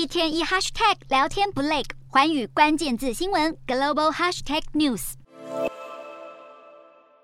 一天一 hashtag 聊天不累，寰宇关键字新闻 global hashtag news。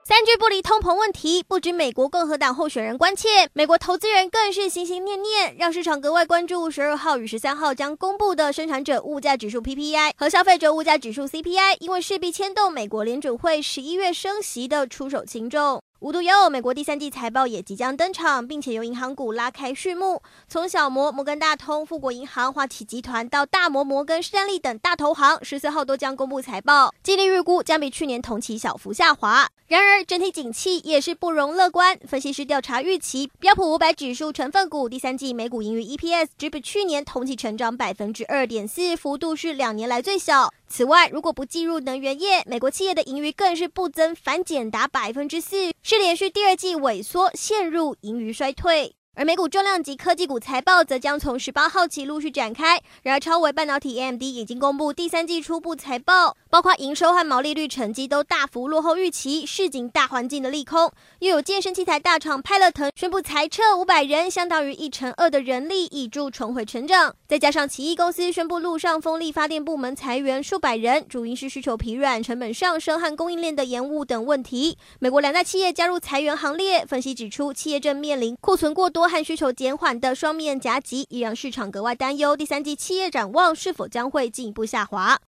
三句不离通膨问题，不止美国共和党候选人关切，美国投资人更是心心念念，让市场格外关注十二号与十三号将公布的生产者物价指数 PPI 和消费者物价指数 CPI，因为势必牵动美国联准会十一月升息的出手轻重。无独有偶，美国第三季财报也即将登场，并且由银行股拉开序幕。从小摩、摩根大通、富国银行、花旗集团到大摩、摩根士丹利等大投行，十四号都将公布财报，激励预估将比去年同期小幅下滑。然而，整体景气也是不容乐观。分析师调查预期，标普五百指数成分股第三季每股盈余 EPS 只比去年同期成长百分之二点四，幅度是两年来最小。此外，如果不计入能源业，美国企业的盈余更是不增反减达百分之四，是连续第二季萎缩，陷入盈余衰退。而美股重量级科技股财报则将从十八号起陆续展开。然而，超微半导体 AMD 已经公布第三季初步财报，包括营收和毛利率成绩都大幅落后预期，市井大环境的利空。又有健身器材大厂派乐腾宣布裁撤五百人，相当于一成二的人力，以助重回成长。再加上奇异公司宣布陆上风力发电部门裁员数百人，主因是需求疲软、成本上升和供应链的延误等问题。美国两大企业加入裁员行列，分析指出，企业正面临库存过多。和需求减缓的双面夹击，也让市场格外担忧第三季企业展望是否将会进一步下滑。